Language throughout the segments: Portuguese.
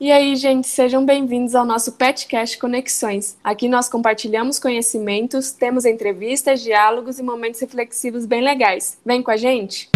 E aí, gente, sejam bem-vindos ao nosso Petcast Conexões. Aqui nós compartilhamos conhecimentos, temos entrevistas, diálogos e momentos reflexivos bem legais. Vem com a gente!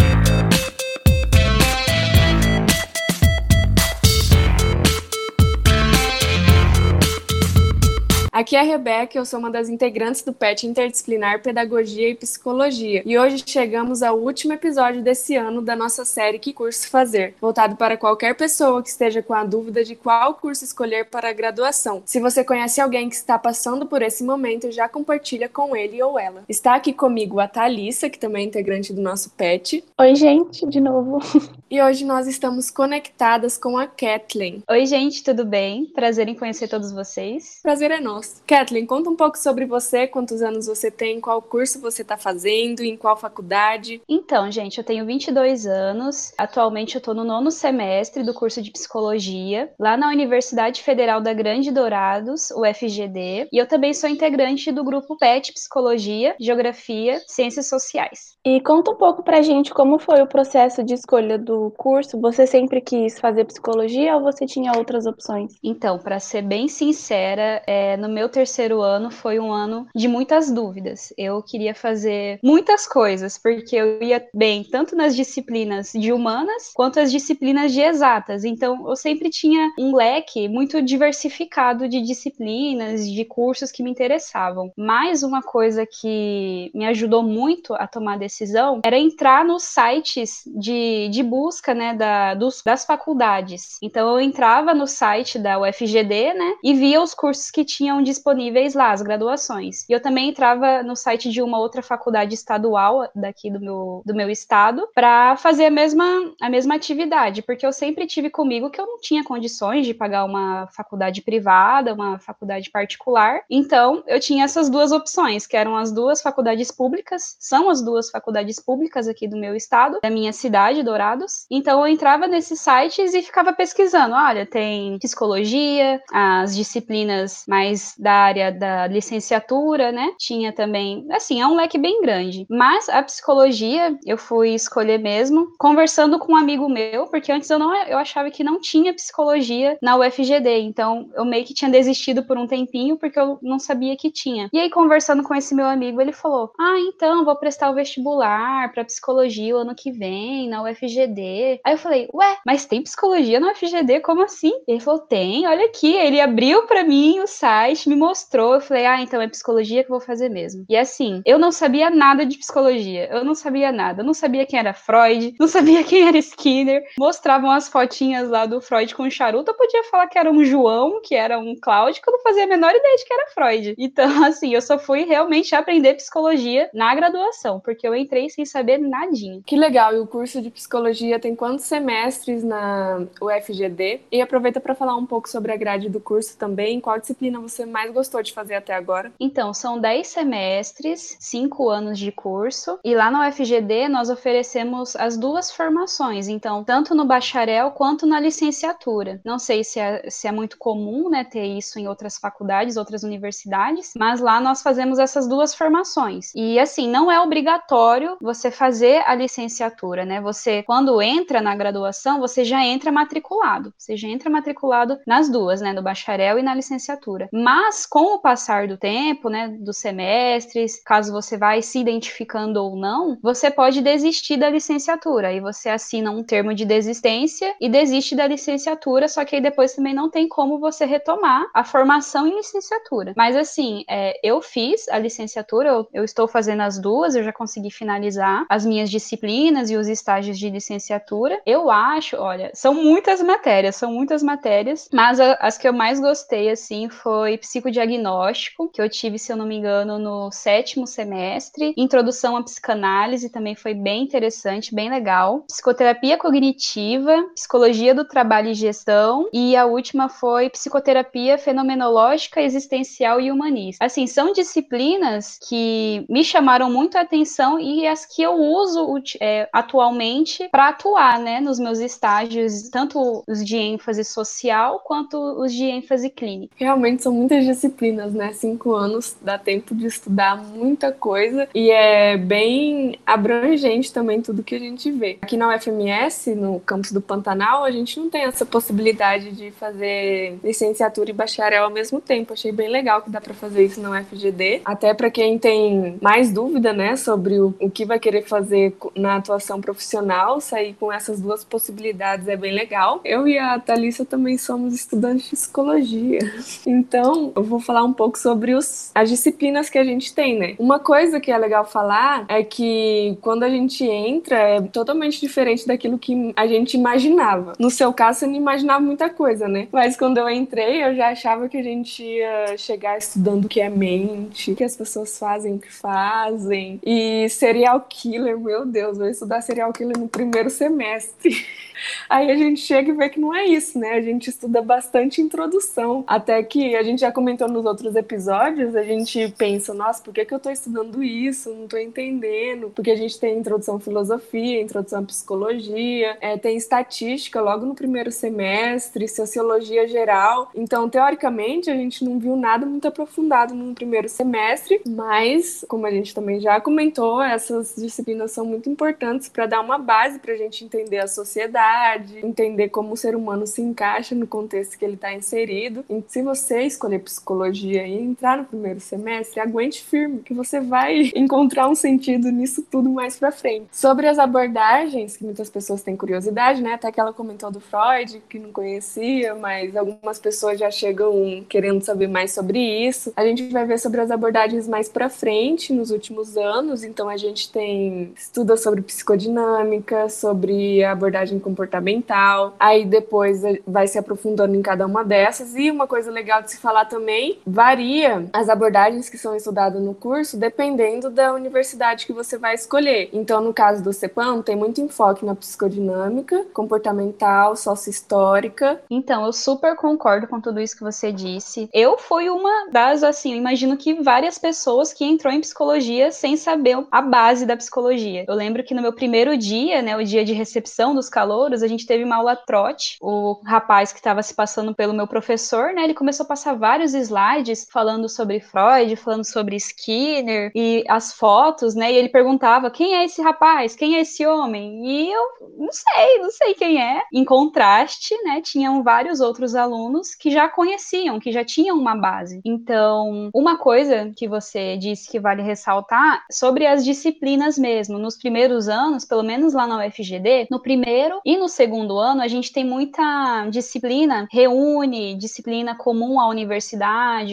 Aqui é a Rebeca, eu sou uma das integrantes do PET Interdisciplinar Pedagogia e Psicologia. E hoje chegamos ao último episódio desse ano da nossa série Que Curso Fazer, voltado para qualquer pessoa que esteja com a dúvida de qual curso escolher para a graduação. Se você conhece alguém que está passando por esse momento, já compartilha com ele ou ela. Está aqui comigo a Thalissa, que também é integrante do nosso PET. Oi, gente, de novo. E hoje nós estamos conectadas com a Kathleen. Oi, gente, tudo bem? Prazer em conhecer todos vocês. Prazer é nosso. Kathleen, conta um pouco sobre você, quantos anos você tem, qual curso você está fazendo, em qual faculdade. Então, gente, eu tenho 22 anos. Atualmente eu estou no nono semestre do curso de psicologia, lá na Universidade Federal da Grande Dourados, UFGD. E eu também sou integrante do grupo PET Psicologia, Geografia, Ciências Sociais. E conta um pouco pra gente como foi o processo de escolha do curso. Você sempre quis fazer psicologia ou você tinha outras opções? Então, para ser bem sincera, é, no meu terceiro ano foi um ano de muitas dúvidas. Eu queria fazer muitas coisas, porque eu ia bem tanto nas disciplinas de humanas quanto as disciplinas de exatas. Então, eu sempre tinha um leque muito diversificado de disciplinas, de cursos que me interessavam. Mais uma coisa que me ajudou muito a tomar decisão era entrar nos sites de, de busca, né, da, dos, das faculdades. Então, eu entrava no site da UFGD, né, e via os cursos que tinham disponíveis lá, as graduações. E eu também entrava no site de uma outra faculdade estadual daqui do meu, do meu estado para fazer a mesma, a mesma atividade, porque eu sempre tive comigo que eu não tinha condições de pagar uma faculdade privada, uma faculdade particular. Então, eu tinha essas duas opções, que eram as duas faculdades públicas, são as duas faculdades públicas aqui do meu estado, da minha cidade, Dourados. Então, eu entrava nesses sites e ficava pesquisando. Olha, tem psicologia, as disciplinas mais da área da licenciatura, né? Tinha também, assim, é um leque bem grande. Mas a psicologia eu fui escolher mesmo, conversando com um amigo meu, porque antes eu não eu achava que não tinha psicologia na UFGD, então eu meio que tinha desistido por um tempinho porque eu não sabia que tinha. E aí conversando com esse meu amigo, ele falou: "Ah, então vou prestar o vestibular para psicologia o ano que vem na UFGD". Aí eu falei: "Ué, mas tem psicologia na UFGD? Como assim?". Ele falou: "Tem, olha aqui". Ele abriu para mim o site me mostrou, eu falei, ah, então é psicologia que eu vou fazer mesmo. E assim, eu não sabia nada de psicologia, eu não sabia nada, eu não sabia quem era Freud, não sabia quem era Skinner. Mostravam as fotinhas lá do Freud com charuto, eu podia falar que era um João, que era um Cláudio, que eu não fazia a menor ideia de que era Freud. Então, assim, eu só fui realmente aprender psicologia na graduação, porque eu entrei sem saber nadinha. Que legal, e o curso de psicologia tem quantos semestres na UFGD? E aproveita para falar um pouco sobre a grade do curso também, qual disciplina você mais gostou de fazer até agora? Então, são 10 semestres, 5 anos de curso, e lá na UFGD nós oferecemos as duas formações, então, tanto no bacharel quanto na licenciatura. Não sei se é, se é muito comum, né, ter isso em outras faculdades, outras universidades, mas lá nós fazemos essas duas formações. E assim, não é obrigatório você fazer a licenciatura, né? Você, quando entra na graduação, você já entra matriculado. Você já entra matriculado nas duas, né? No bacharel e na licenciatura. Mas mas com o passar do tempo, né, dos semestres, caso você vai se identificando ou não, você pode desistir da licenciatura. Aí você assina um termo de desistência e desiste da licenciatura, só que aí depois também não tem como você retomar a formação em licenciatura. Mas assim, é, eu fiz a licenciatura, eu, eu estou fazendo as duas, eu já consegui finalizar as minhas disciplinas e os estágios de licenciatura. Eu acho, olha, são muitas matérias, são muitas matérias, mas a, as que eu mais gostei, assim, foi psicodiagnóstico, que eu tive, se eu não me engano, no sétimo semestre. Introdução à psicanálise também foi bem interessante, bem legal. Psicoterapia cognitiva, psicologia do trabalho e gestão. E a última foi psicoterapia fenomenológica, existencial e humanista. Assim, são disciplinas que me chamaram muito a atenção e as que eu uso é, atualmente para atuar, né, nos meus estágios, tanto os de ênfase social quanto os de ênfase clínica. Realmente são muitas muitas disciplinas, né? Cinco anos dá tempo de estudar muita coisa e é bem abrangente também tudo que a gente vê. Aqui na UFMS, no campus do Pantanal, a gente não tem essa possibilidade de fazer licenciatura e bacharel ao mesmo tempo. Achei bem legal que dá para fazer isso na UFGD. Até para quem tem mais dúvida, né, sobre o, o que vai querer fazer na atuação profissional, sair com essas duas possibilidades é bem legal. Eu e a Thalissa também somos estudantes de psicologia. Então, eu vou falar um pouco sobre os, as disciplinas que a gente tem, né? Uma coisa que é legal falar é que quando a gente entra é totalmente diferente daquilo que a gente imaginava. No seu caso, você não imaginava muita coisa, né? Mas quando eu entrei, eu já achava que a gente ia chegar estudando o que é mente, o que as pessoas fazem, o que fazem. E serial killer, meu Deus, vou estudar serial killer no primeiro semestre. Aí a gente chega e vê que não é isso, né? A gente estuda bastante introdução. Até que a gente já comentou nos outros episódios, a gente pensa, nossa, por que, que eu tô estudando isso? Não tô entendendo. Porque a gente tem introdução à filosofia, introdução à psicologia, é, tem estatística logo no primeiro semestre, sociologia geral. Então, teoricamente, a gente não viu nada muito aprofundado no primeiro semestre, mas, como a gente também já comentou, essas disciplinas são muito importantes para dar uma base para a gente entender a sociedade sociedade, entender como o ser humano se encaixa no contexto que ele está inserido. E se você escolher psicologia e entrar no primeiro semestre, aguente firme, que você vai encontrar um sentido nisso tudo mais para frente. Sobre as abordagens, que muitas pessoas têm curiosidade, né? Até que ela comentou do Freud, que não conhecia, mas algumas pessoas já chegam querendo saber mais sobre isso. A gente vai ver sobre as abordagens mais para frente nos últimos anos, então a gente tem estudos sobre psicodinâmica, sobre abordagem comportamental. Aí depois vai se aprofundando em cada uma dessas. E uma coisa legal de se falar também, varia as abordagens que são estudadas no curso dependendo da universidade que você vai escolher. Então, no caso do CEPAM, tem muito enfoque na psicodinâmica, comportamental, sócio-histórica. Então, eu super concordo com tudo isso que você disse. Eu fui uma das, assim, imagino que várias pessoas que entrou em psicologia sem saber a base da psicologia. Eu lembro que no meu primeiro dia, né, o dia de recepção dos calouros, calouros, a gente teve uma aula trote. O rapaz que estava se passando pelo meu professor, né, ele começou a passar vários slides falando sobre Freud, falando sobre Skinner e as fotos, né? E ele perguntava: "Quem é esse rapaz? Quem é esse homem?" E eu não sei, não sei quem é. Em contraste, né, tinham vários outros alunos que já conheciam, que já tinham uma base. Então, uma coisa que você disse que vale ressaltar sobre as disciplinas mesmo. Nos primeiros anos, pelo menos lá na UFGD, no primeiro e no segundo ano, a gente tem muita disciplina, reúne disciplina comum à universidade,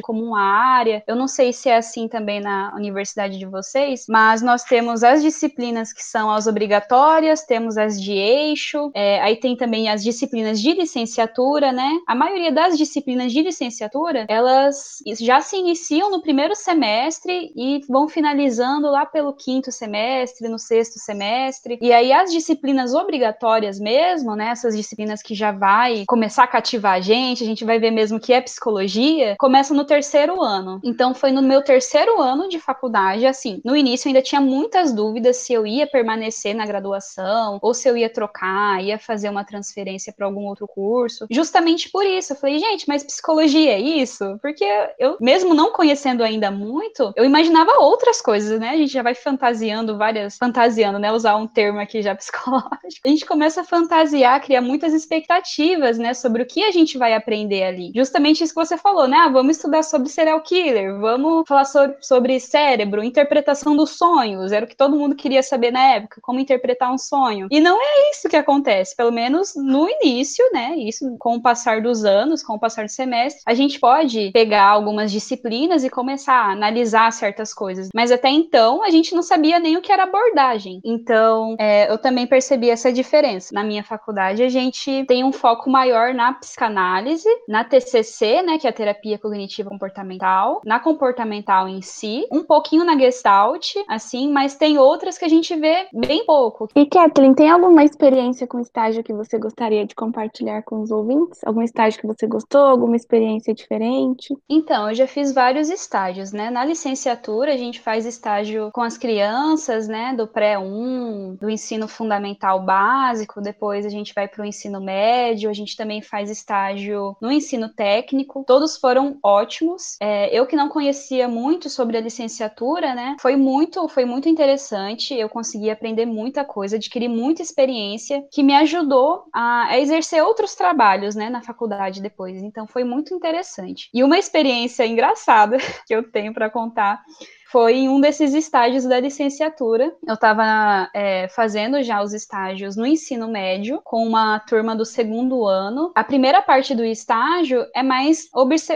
comum à área. Eu não sei se é assim também na universidade de vocês, mas nós temos as disciplinas que são as obrigatórias, temos as de eixo, é, aí tem também as disciplinas de licenciatura, né? A maioria das disciplinas de licenciatura, elas já se iniciam no primeiro semestre e vão finalizando lá pelo quinto semestre, no sexto semestre. E aí as disciplinas obrigatórias mesmo, né? Essas disciplinas que já vai começar a cativar a gente, a gente vai ver mesmo que é psicologia, começa no terceiro ano. Então foi no meu terceiro ano de faculdade, assim, no início ainda tinha muitas dúvidas se eu ia permanecer na graduação ou se eu ia trocar, ia fazer uma transferência para algum outro curso. Justamente por isso, eu falei, gente, mas psicologia é isso? Porque eu, mesmo não conhecendo ainda muito, eu imaginava outras coisas, né? A gente já vai fantasiando várias, fantasiando, né? Usar um termo aqui já psicológico. A gente começa a fantasiar, criar muitas expectativas, né, sobre o que a gente vai aprender ali. Justamente isso que você falou, né? Ah, vamos estudar sobre serial killer, vamos falar sobre, sobre cérebro, interpretação dos sonhos, era o que todo mundo queria saber na época, como interpretar um sonho. E não é isso que acontece, pelo menos no início, né? Isso com o passar dos anos, com o passar do semestre, a gente pode pegar algumas disciplinas e começar a analisar certas coisas. Mas até então a gente não sabia nem o que era abordagem. Então, é, eu também percebi essa diferença na minha faculdade, a gente tem um foco maior na psicanálise, na TCC, né, que é a terapia cognitiva comportamental, na comportamental em si, um pouquinho na Gestalt, assim, mas tem outras que a gente vê bem pouco. E Kathleen, tem alguma experiência com estágio que você gostaria de compartilhar com os ouvintes? Algum estágio que você gostou, alguma experiência diferente? Então, eu já fiz vários estágios, né? Na licenciatura, a gente faz estágio com as crianças, né, do pré-1, do ensino fundamental básico, depois a gente vai para o ensino médio, a gente também faz estágio no ensino técnico. Todos foram foram ótimos. É, eu que não conhecia muito sobre a licenciatura, né? Foi muito, foi muito interessante. Eu consegui aprender muita coisa, adquirir muita experiência que me ajudou a, a exercer outros trabalhos, né, na faculdade depois. Então foi muito interessante. E uma experiência engraçada que eu tenho para contar foi em um desses estágios da licenciatura. Eu estava é, fazendo já os estágios no ensino médio, com uma turma do segundo ano. A primeira parte do estágio é mais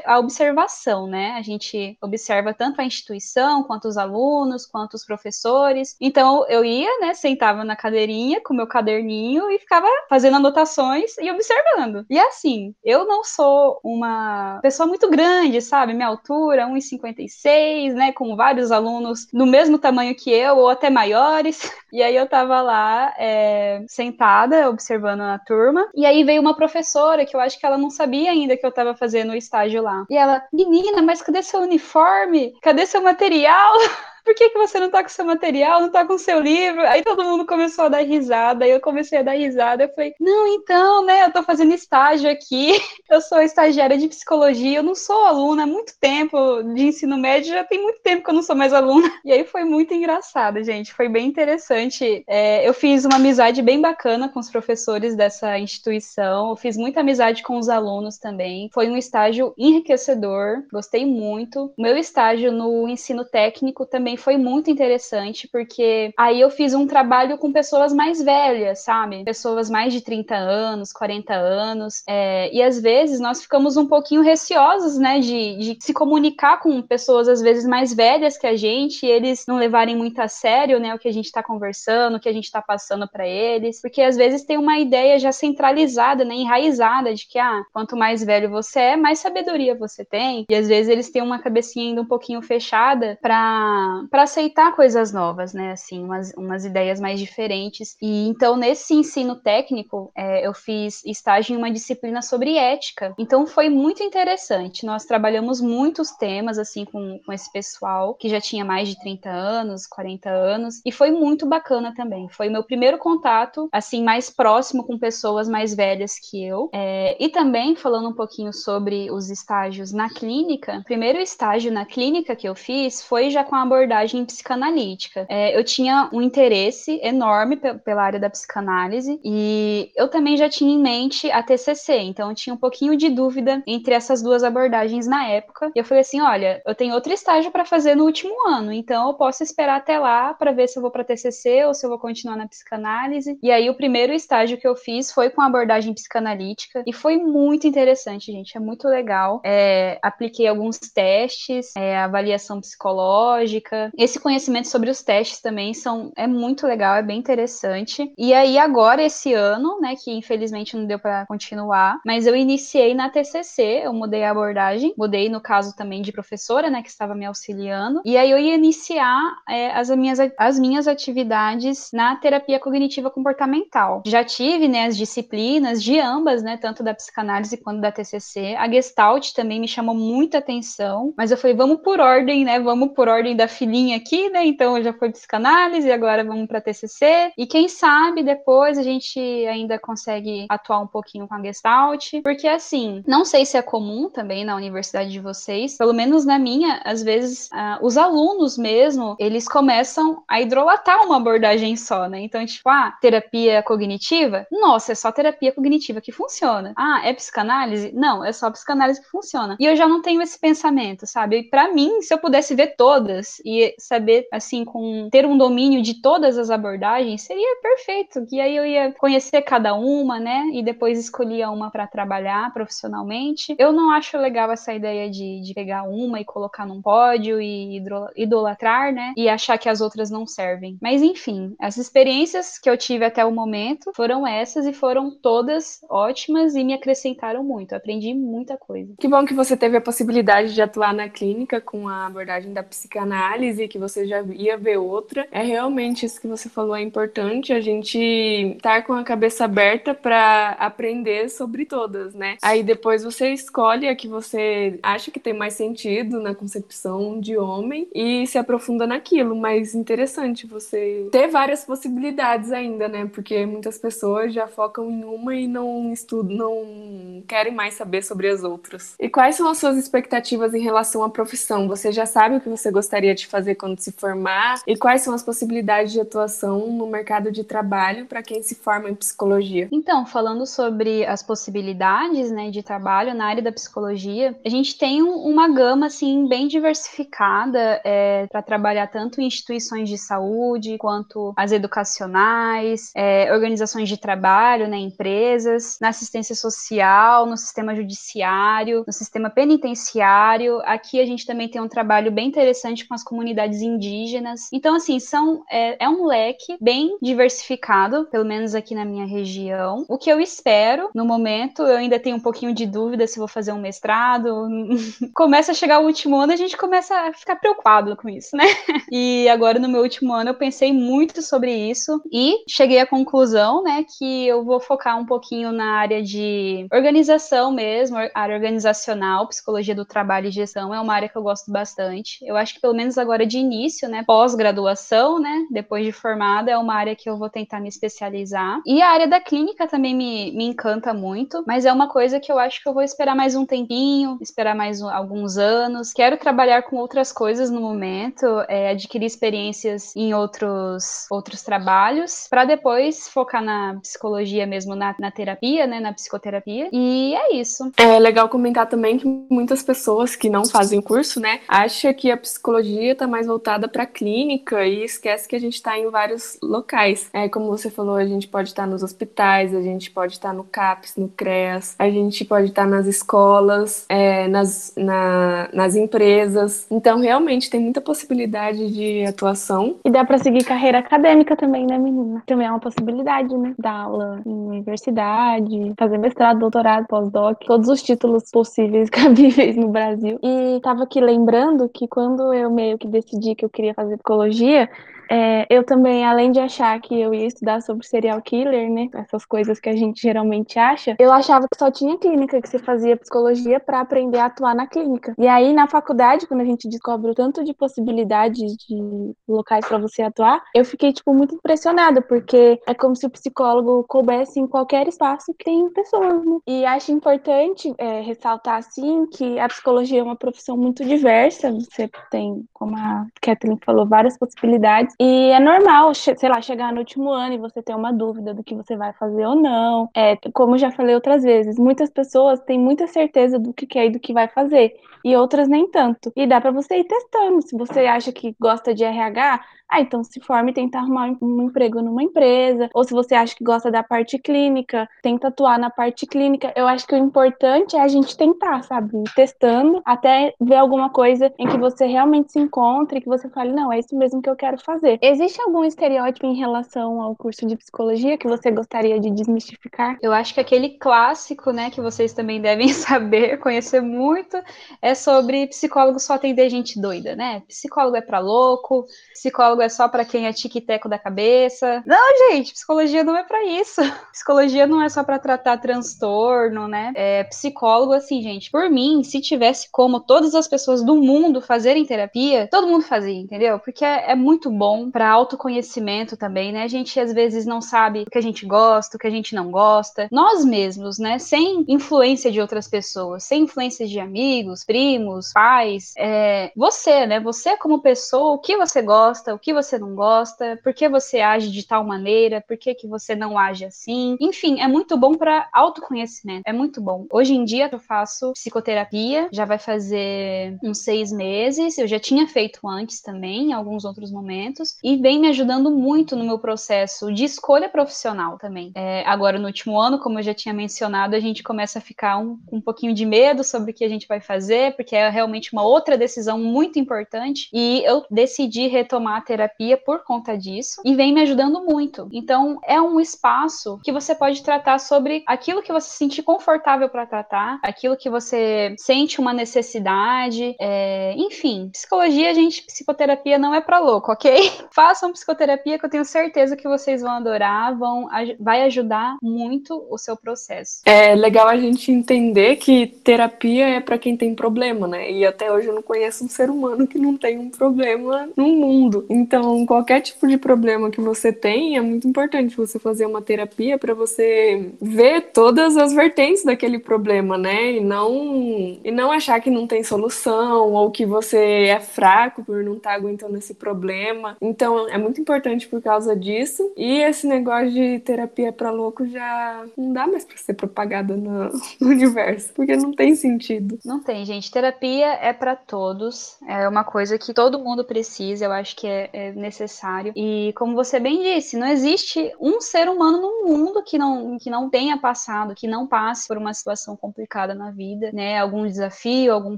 a observação, né? A gente observa tanto a instituição, quanto os alunos, quanto os professores. Então, eu ia, né, sentava na cadeirinha com meu caderninho e ficava fazendo anotações e observando. E assim, eu não sou uma pessoa muito grande, sabe? Minha altura, 1,56, né, com vários vários alunos no mesmo tamanho que eu, ou até maiores. E aí eu tava lá é, sentada, observando a turma. E aí veio uma professora que eu acho que ela não sabia ainda que eu tava fazendo o estágio lá. E ela, menina, mas cadê seu uniforme? Cadê seu material? por que, que você não tá com seu material, não tá com seu livro? Aí todo mundo começou a dar risada, aí eu comecei a dar risada, eu falei, não, então, né, eu tô fazendo estágio aqui, eu sou estagiária de psicologia, eu não sou aluna. Há muito tempo de ensino médio, já tem muito tempo que eu não sou mais aluna. E aí foi muito engraçado, gente, foi bem interessante. É, eu fiz uma amizade bem bacana com os professores dessa instituição, eu fiz muita amizade com os alunos também. Foi um estágio enriquecedor, gostei muito. Meu estágio no ensino técnico também foi muito interessante, porque aí eu fiz um trabalho com pessoas mais velhas, sabe? Pessoas mais de 30 anos, 40 anos. É, e às vezes nós ficamos um pouquinho receosos, né, de, de se comunicar com pessoas às vezes mais velhas que a gente, e eles não levarem muito a sério, né, o que a gente está conversando, o que a gente está passando para eles, porque às vezes tem uma ideia já centralizada, né, enraizada de que, ah, quanto mais velho você é, mais sabedoria você tem, e às vezes eles têm uma cabecinha ainda um pouquinho fechada para para aceitar coisas novas, né? Assim, umas, umas ideias mais diferentes. E então, nesse ensino técnico, é, eu fiz estágio em uma disciplina sobre ética. Então, foi muito interessante. Nós trabalhamos muitos temas, assim, com, com esse pessoal que já tinha mais de 30 anos, 40 anos. E foi muito bacana também. Foi meu primeiro contato, assim, mais próximo com pessoas mais velhas que eu. É, e também, falando um pouquinho sobre os estágios na clínica, o primeiro estágio na clínica que eu fiz foi já com a abordagem abordagem psicanalítica. É, eu tinha um interesse enorme pela área da psicanálise e eu também já tinha em mente a TCC, então eu tinha um pouquinho de dúvida entre essas duas abordagens na época. E eu falei assim: olha, eu tenho outro estágio para fazer no último ano, então eu posso esperar até lá para ver se eu vou para TCC ou se eu vou continuar na psicanálise. E aí o primeiro estágio que eu fiz foi com abordagem psicanalítica e foi muito interessante, gente, é muito legal. É, apliquei alguns testes, é, avaliação psicológica, esse conhecimento sobre os testes também são, é muito legal, é bem interessante. E aí, agora, esse ano, né, que infelizmente não deu para continuar, mas eu iniciei na TCC, eu mudei a abordagem, mudei no caso também de professora, né, que estava me auxiliando. E aí eu ia iniciar é, as, minhas, as minhas atividades na terapia cognitiva comportamental. Já tive, né, as disciplinas de ambas, né, tanto da psicanálise quanto da TCC. A Gestalt também me chamou muita atenção, mas eu falei, vamos por ordem, né, vamos por ordem da filia aqui, né? Então já foi psicanálise, agora vamos para TCC. E quem sabe depois a gente ainda consegue atuar um pouquinho com a Gestalt, porque assim, não sei se é comum também na universidade de vocês, pelo menos na minha, às vezes uh, os alunos mesmo, eles começam a hidrolatar uma abordagem só, né? Então, tipo, ah, terapia cognitiva? Nossa, é só terapia cognitiva que funciona. Ah, é psicanálise? Não, é só psicanálise que funciona. E eu já não tenho esse pensamento, sabe? Para mim, se eu pudesse ver todas e saber, assim, com ter um domínio de todas as abordagens, seria perfeito. E aí eu ia conhecer cada uma, né? E depois escolhia uma para trabalhar profissionalmente. Eu não acho legal essa ideia de, de pegar uma e colocar num pódio e idolatrar, né? E achar que as outras não servem. Mas enfim, as experiências que eu tive até o momento foram essas e foram todas ótimas e me acrescentaram muito. Aprendi muita coisa. Que bom que você teve a possibilidade de atuar na clínica com a abordagem da psicanálise análise, que você já ia ver outra. É realmente isso que você falou é importante, a gente estar com a cabeça aberta para aprender sobre todas, né? Aí depois você escolhe a que você acha que tem mais sentido na concepção de homem e se aprofunda naquilo. Mas interessante você ter várias possibilidades ainda, né? Porque muitas pessoas já focam em uma e não estudam, não querem mais saber sobre as outras. E quais são as suas expectativas em relação à profissão? Você já sabe o que você gostaria de fazer quando se formar? E quais são as possibilidades de atuação no mercado de trabalho para quem se forma em psicologia? Então, falando sobre as possibilidades né, de trabalho na área da psicologia, a gente tem uma gama assim bem diversificada é, para trabalhar tanto em instituições de saúde quanto as educacionais, é, organizações de trabalho, né, empresas, na assistência social, no sistema judiciário, no sistema penitenciário. Aqui a gente também tem um trabalho bem interessante com as comunidades indígenas. Então, assim, são, é, é um leque bem diversificado, pelo menos aqui na minha região. O que eu espero, no momento, eu ainda tenho um pouquinho de dúvida se vou fazer um mestrado. começa a chegar o último ano, a gente começa a ficar preocupado com isso, né? E agora, no meu último ano, eu pensei muito sobre isso e cheguei à conclusão, né, que eu vou focar um pouquinho na área de organização mesmo, área organizacional, psicologia do trabalho e gestão é uma área que eu gosto bastante. Eu acho que pelo menos agora de início, né, pós-graduação, né, depois de formada, é uma área que eu vou tentar me especializar. E a área da clínica também me, me encanta muito, mas é uma coisa que eu acho que eu vou esperar mais um tempinho, esperar mais um, alguns anos. Quero trabalhar com outras coisas no momento, é, adquirir experiências em outros, outros trabalhos, para depois focar na psicologia mesmo, na, na terapia, né, na psicoterapia. E é isso. É legal comentar também que muitas pessoas que não fazem curso, né, acham que a psicologia está mais voltada para clínica e esquece que a gente está em vários locais. É, como você falou, a gente pode estar tá nos hospitais, a gente pode estar tá no CAPS, no CREAS, a gente pode estar tá nas escolas, é, nas, na, nas empresas. Então, realmente, tem muita possibilidade de atuação. E dá para seguir carreira acadêmica também, né, menina? Também é uma possibilidade, né? Dar aula em universidade, fazer mestrado, doutorado, pós-doc, todos os títulos possíveis, cabíveis no Brasil. E tava aqui lembrando que quando eu meio que decidi que eu queria fazer psicologia, é, eu também, além de achar que eu ia estudar sobre serial killer, né, essas coisas que a gente geralmente acha, eu achava que só tinha clínica que se fazia psicologia para aprender a atuar na clínica. E aí, na faculdade, quando a gente descobre o tanto de possibilidades de locais para você atuar, eu fiquei, tipo, muito impressionada, porque é como se o psicólogo coubesse em qualquer espaço que tem pessoas, né? E acho importante é, ressaltar, assim, que a psicologia é uma profissão muito diversa, você tem, como a Kathleen falou, várias possibilidades, e é normal, sei lá, chegar no último ano e você ter uma dúvida do que você vai fazer ou não. É, como já falei outras vezes, muitas pessoas têm muita certeza do que quer e do que vai fazer, e outras nem tanto. E dá para você ir testando. Se você acha que gosta de RH, ah, então se forme e tenta arrumar um emprego numa empresa. Ou se você acha que gosta da parte clínica, tenta atuar na parte clínica. Eu acho que o importante é a gente tentar, sabe? Ir testando até ver alguma coisa em que você realmente se encontre, que você fale, não, é isso mesmo que eu quero fazer. Existe algum estereótipo em relação ao curso de psicologia que você gostaria de desmistificar? Eu acho que aquele clássico, né, que vocês também devem saber, conhecer muito, é sobre psicólogo só atender gente doida, né? Psicólogo é para louco, psicólogo psicólogo é só para quem é tique-teco da cabeça. Não, gente, psicologia não é para isso. Psicologia não é só para tratar transtorno, né? É, psicólogo, assim, gente, por mim, se tivesse como todas as pessoas do mundo fazerem terapia, todo mundo fazia, entendeu? Porque é, é muito bom para autoconhecimento também, né? A gente às vezes não sabe o que a gente gosta, o que a gente não gosta. Nós mesmos, né? Sem influência de outras pessoas, sem influência de amigos, primos, pais, é, você, né? Você como pessoa, o que você gosta, o que você não gosta, por que você age de tal maneira, por que, que você não age assim. Enfim, é muito bom para autoconhecimento, é muito bom. Hoje em dia eu faço psicoterapia, já vai fazer uns seis meses, eu já tinha feito antes também, em alguns outros momentos, e vem me ajudando muito no meu processo de escolha profissional também. É, agora, no último ano, como eu já tinha mencionado, a gente começa a ficar um, um pouquinho de medo sobre o que a gente vai fazer, porque é realmente uma outra decisão muito importante e eu decidi retomar a terapia por conta disso e vem me ajudando muito. Então, é um espaço que você pode tratar sobre aquilo que você se sentir confortável para tratar, aquilo que você sente uma necessidade, é... enfim. Psicologia, gente, psicoterapia não é para louco, ok? Façam psicoterapia que eu tenho certeza que vocês vão adorar, vão, vai ajudar muito o seu processo. É legal a gente entender que terapia é para quem tem problema, né? E até hoje eu não conheço um ser humano que não tem um problema no mundo. Então, qualquer tipo de problema que você tem, é muito importante você fazer uma terapia para você ver todas as vertentes daquele problema, né? E não e não achar que não tem solução ou que você é fraco por não estar tá aguentando esse problema. Então, é muito importante por causa disso. E esse negócio de terapia para louco já não dá mais para ser propagado no, no universo, porque não tem sentido. Não tem, gente. Terapia é para todos. É uma coisa que todo mundo precisa. Eu acho que é, é necessário. E como você bem disse, não existe um ser humano no mundo que não que não tenha passado, que não passe por uma situação complicada na vida, né? Algum desafio, algum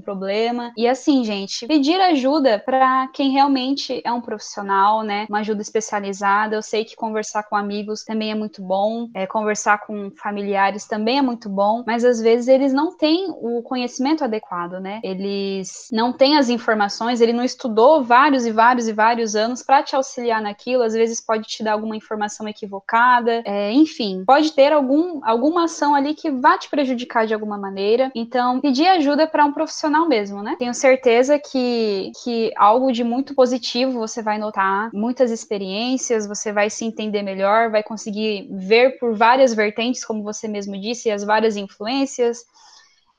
problema. E assim, gente, pedir ajuda para quem realmente é um profissional, né? Uma ajuda especializada. Eu sei que conversar com amigos também é muito bom, é, conversar com familiares também é muito bom, mas às vezes eles não têm o conhecimento adequado, né? Eles não têm as informações, ele não estudou vários e vários e vários anos para te auxiliar naquilo, às vezes pode te dar alguma informação equivocada, é, enfim, pode ter algum, alguma ação ali que vá te prejudicar de alguma maneira. Então, pedir ajuda para um profissional mesmo, né? Tenho certeza que, que algo de muito positivo você vai notar, muitas experiências, você vai se entender melhor, vai conseguir ver por várias vertentes, como você mesmo disse, as várias influências,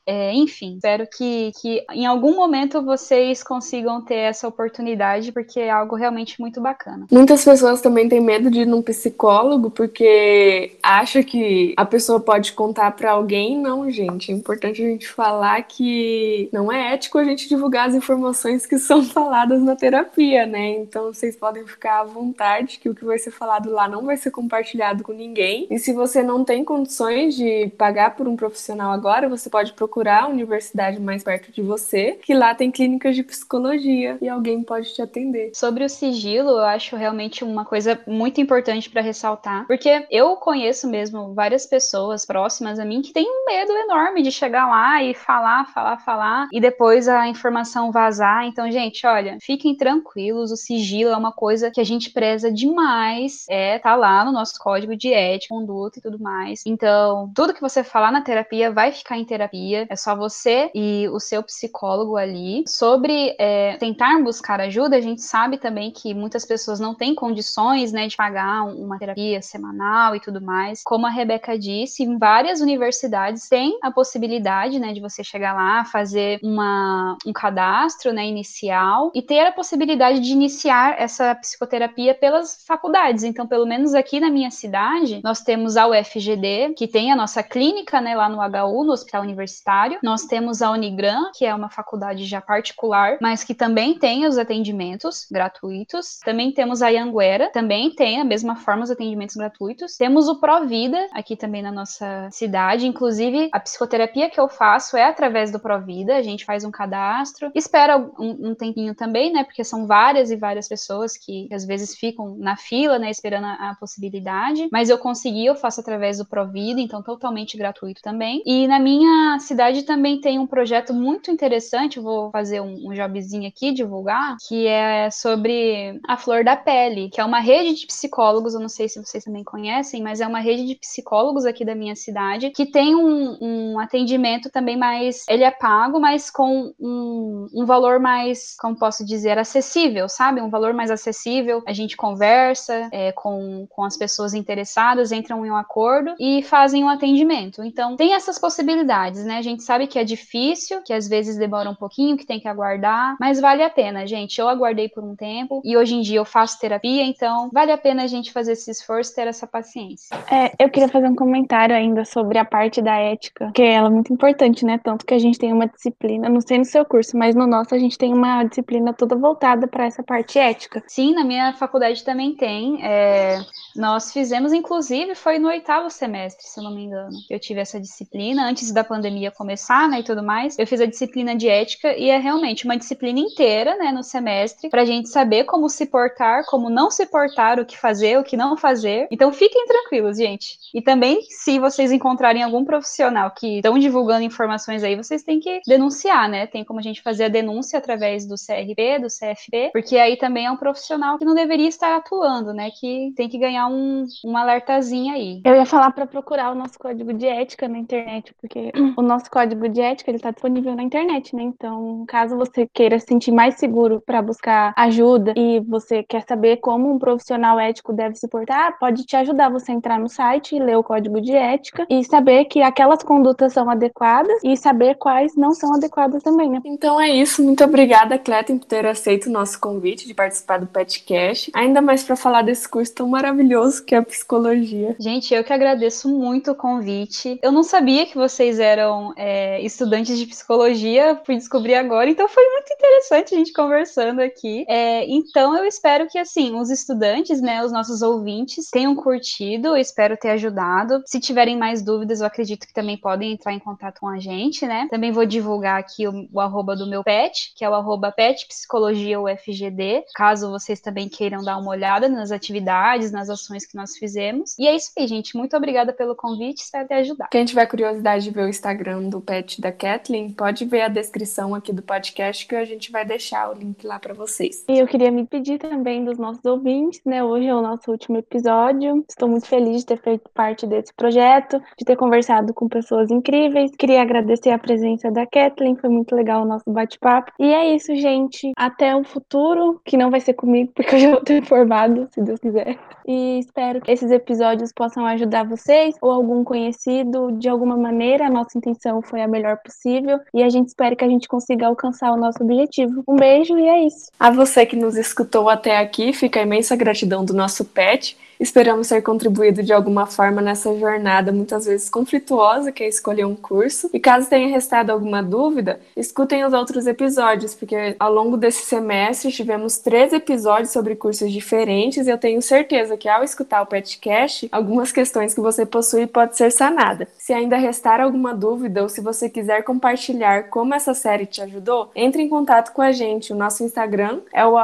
é, enfim, espero que, que em algum momento vocês consigam ter essa oportunidade, porque é algo realmente muito bacana. Muitas pessoas também têm medo de ir num psicólogo porque acha que a pessoa pode contar para alguém. Não, gente. É importante a gente falar que não é ético a gente divulgar as informações que são faladas na terapia, né? Então vocês podem ficar à vontade que o que vai ser falado lá não vai ser compartilhado com ninguém. E se você não tem condições de pagar por um profissional agora, você pode procurar procurar a universidade mais perto de você, que lá tem clínicas de psicologia e alguém pode te atender. Sobre o sigilo, eu acho realmente uma coisa muito importante para ressaltar, porque eu conheço mesmo várias pessoas próximas a mim que têm um medo enorme de chegar lá e falar, falar, falar e depois a informação vazar. Então, gente, olha, fiquem tranquilos, o sigilo é uma coisa que a gente preza demais, é tá lá no nosso código de ética, conduta e tudo mais. Então, tudo que você falar na terapia vai ficar em terapia. É só você e o seu psicólogo ali. Sobre é, tentar buscar ajuda, a gente sabe também que muitas pessoas não têm condições, né, de pagar uma terapia semanal e tudo mais. Como a Rebeca disse, em várias universidades tem a possibilidade, né, de você chegar lá, fazer uma, um cadastro, né, inicial e ter a possibilidade de iniciar essa psicoterapia pelas faculdades. Então, pelo menos aqui na minha cidade, nós temos a UFGD, que tem a nossa clínica, né, lá no HU, no Hospital Universitário nós temos a Unigran, que é uma faculdade já particular, mas que também tem os atendimentos gratuitos. Também temos a Anguera, também tem a mesma forma os atendimentos gratuitos. Temos o Provida, aqui também na nossa cidade. Inclusive, a psicoterapia que eu faço é através do Provida. A gente faz um cadastro, espera um, um tempinho também, né? Porque são várias e várias pessoas que, que às vezes ficam na fila, né? Esperando a, a possibilidade. Mas eu consegui, eu faço através do Provida, então totalmente gratuito também. E na minha cidade, também tem um projeto muito interessante, vou fazer um, um jobzinho aqui, divulgar, que é sobre a flor da pele, que é uma rede de psicólogos, eu não sei se vocês também conhecem, mas é uma rede de psicólogos aqui da minha cidade, que tem um, um atendimento também mais, ele é pago, mas com um, um valor mais, como posso dizer, acessível, sabe? Um valor mais acessível, a gente conversa é, com, com as pessoas interessadas, entram em um acordo e fazem um atendimento. Então, tem essas possibilidades, né? Gente gente sabe que é difícil, que às vezes demora um pouquinho, que tem que aguardar, mas vale a pena, gente. Eu aguardei por um tempo e hoje em dia eu faço terapia, então vale a pena a gente fazer esse esforço, ter essa paciência. É, eu queria fazer um comentário ainda sobre a parte da ética, que ela é muito importante, né? Tanto que a gente tem uma disciplina, não sei no seu curso, mas no nosso a gente tem uma disciplina toda voltada para essa parte ética. Sim, na minha faculdade também tem. É, nós fizemos, inclusive, foi no oitavo semestre, se eu não me engano. Eu tive essa disciplina antes da pandemia começar, né, e tudo mais. Eu fiz a disciplina de ética e é realmente uma disciplina inteira, né, no semestre, pra gente saber como se portar, como não se portar, o que fazer, o que não fazer. Então fiquem tranquilos, gente. E também, se vocês encontrarem algum profissional que estão divulgando informações aí, vocês têm que denunciar, né? Tem como a gente fazer a denúncia através do CRP, do CFP, porque aí também é um profissional que não deveria estar atuando, né? Que tem que ganhar um, um alertazinho aí. Eu ia falar para procurar o nosso código de ética na internet, porque o nosso código de ética ele tá disponível na internet, né? Então, caso você queira se sentir mais seguro para buscar ajuda e você quer saber como um profissional ético deve se portar, pode te ajudar você a entrar no site ler o código de ética e saber que aquelas condutas são adequadas e saber quais não são adequadas também, né? Então é isso. Muito obrigada, Cleton, por ter aceito o nosso convite de participar do PetCast. Ainda mais para falar desse curso tão maravilhoso que é a psicologia. Gente, eu que agradeço muito o convite. Eu não sabia que vocês eram é, estudantes de psicologia, fui descobrir agora, então foi muito interessante a gente conversando aqui. É, então eu espero que assim os estudantes, né, os nossos ouvintes tenham curtido. Eu espero ter ajudado. Se tiverem mais dúvidas, eu acredito que também podem entrar em contato com a gente, né? Também vou divulgar aqui o, o arroba do meu pet, que é o arroba pet psicologia UFGD, caso vocês também queiram dar uma olhada nas atividades, nas ações que nós fizemos. E é isso aí, gente. Muito obrigada pelo convite, espero ter ajudado. Quem tiver curiosidade de ver o Instagram do pet da Kathleen, pode ver a descrição aqui do podcast que a gente vai deixar o link lá para vocês. E eu queria me pedir também dos nossos ouvintes, né? Hoje é o nosso último episódio. Estou muito feliz de ter feito parte desse projeto, de ter conversado com pessoas incríveis. Queria agradecer a presença da Kathleen, foi muito legal o nosso bate-papo. E é isso, gente. Até o futuro, que não vai ser comigo, porque eu já vou ter formado, se Deus quiser. E espero que esses episódios possam ajudar vocês ou algum conhecido de alguma maneira. A nossa intenção foi a melhor possível e a gente espera que a gente consiga alcançar o nosso objetivo. Um beijo e é isso. A você que nos escutou até aqui, fica a imensa gratidão do nosso pet. Esperamos ter contribuído de alguma forma nessa jornada, muitas vezes conflituosa, que é escolher um curso. E caso tenha restado alguma dúvida, escutem os outros episódios, porque ao longo desse semestre tivemos três episódios sobre cursos diferentes e eu tenho certeza que ao escutar o podcast, algumas questões que você possui pode ser sanada. Se ainda restar alguma dúvida ou se você quiser compartilhar como essa série te ajudou, entre em contato com a gente. O nosso Instagram é o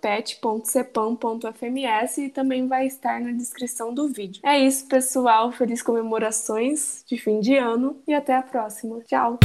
pet.cepam.fms e também vai estar na descrição do vídeo. É isso, pessoal. Feliz comemorações de fim de ano e até a próxima. Tchau!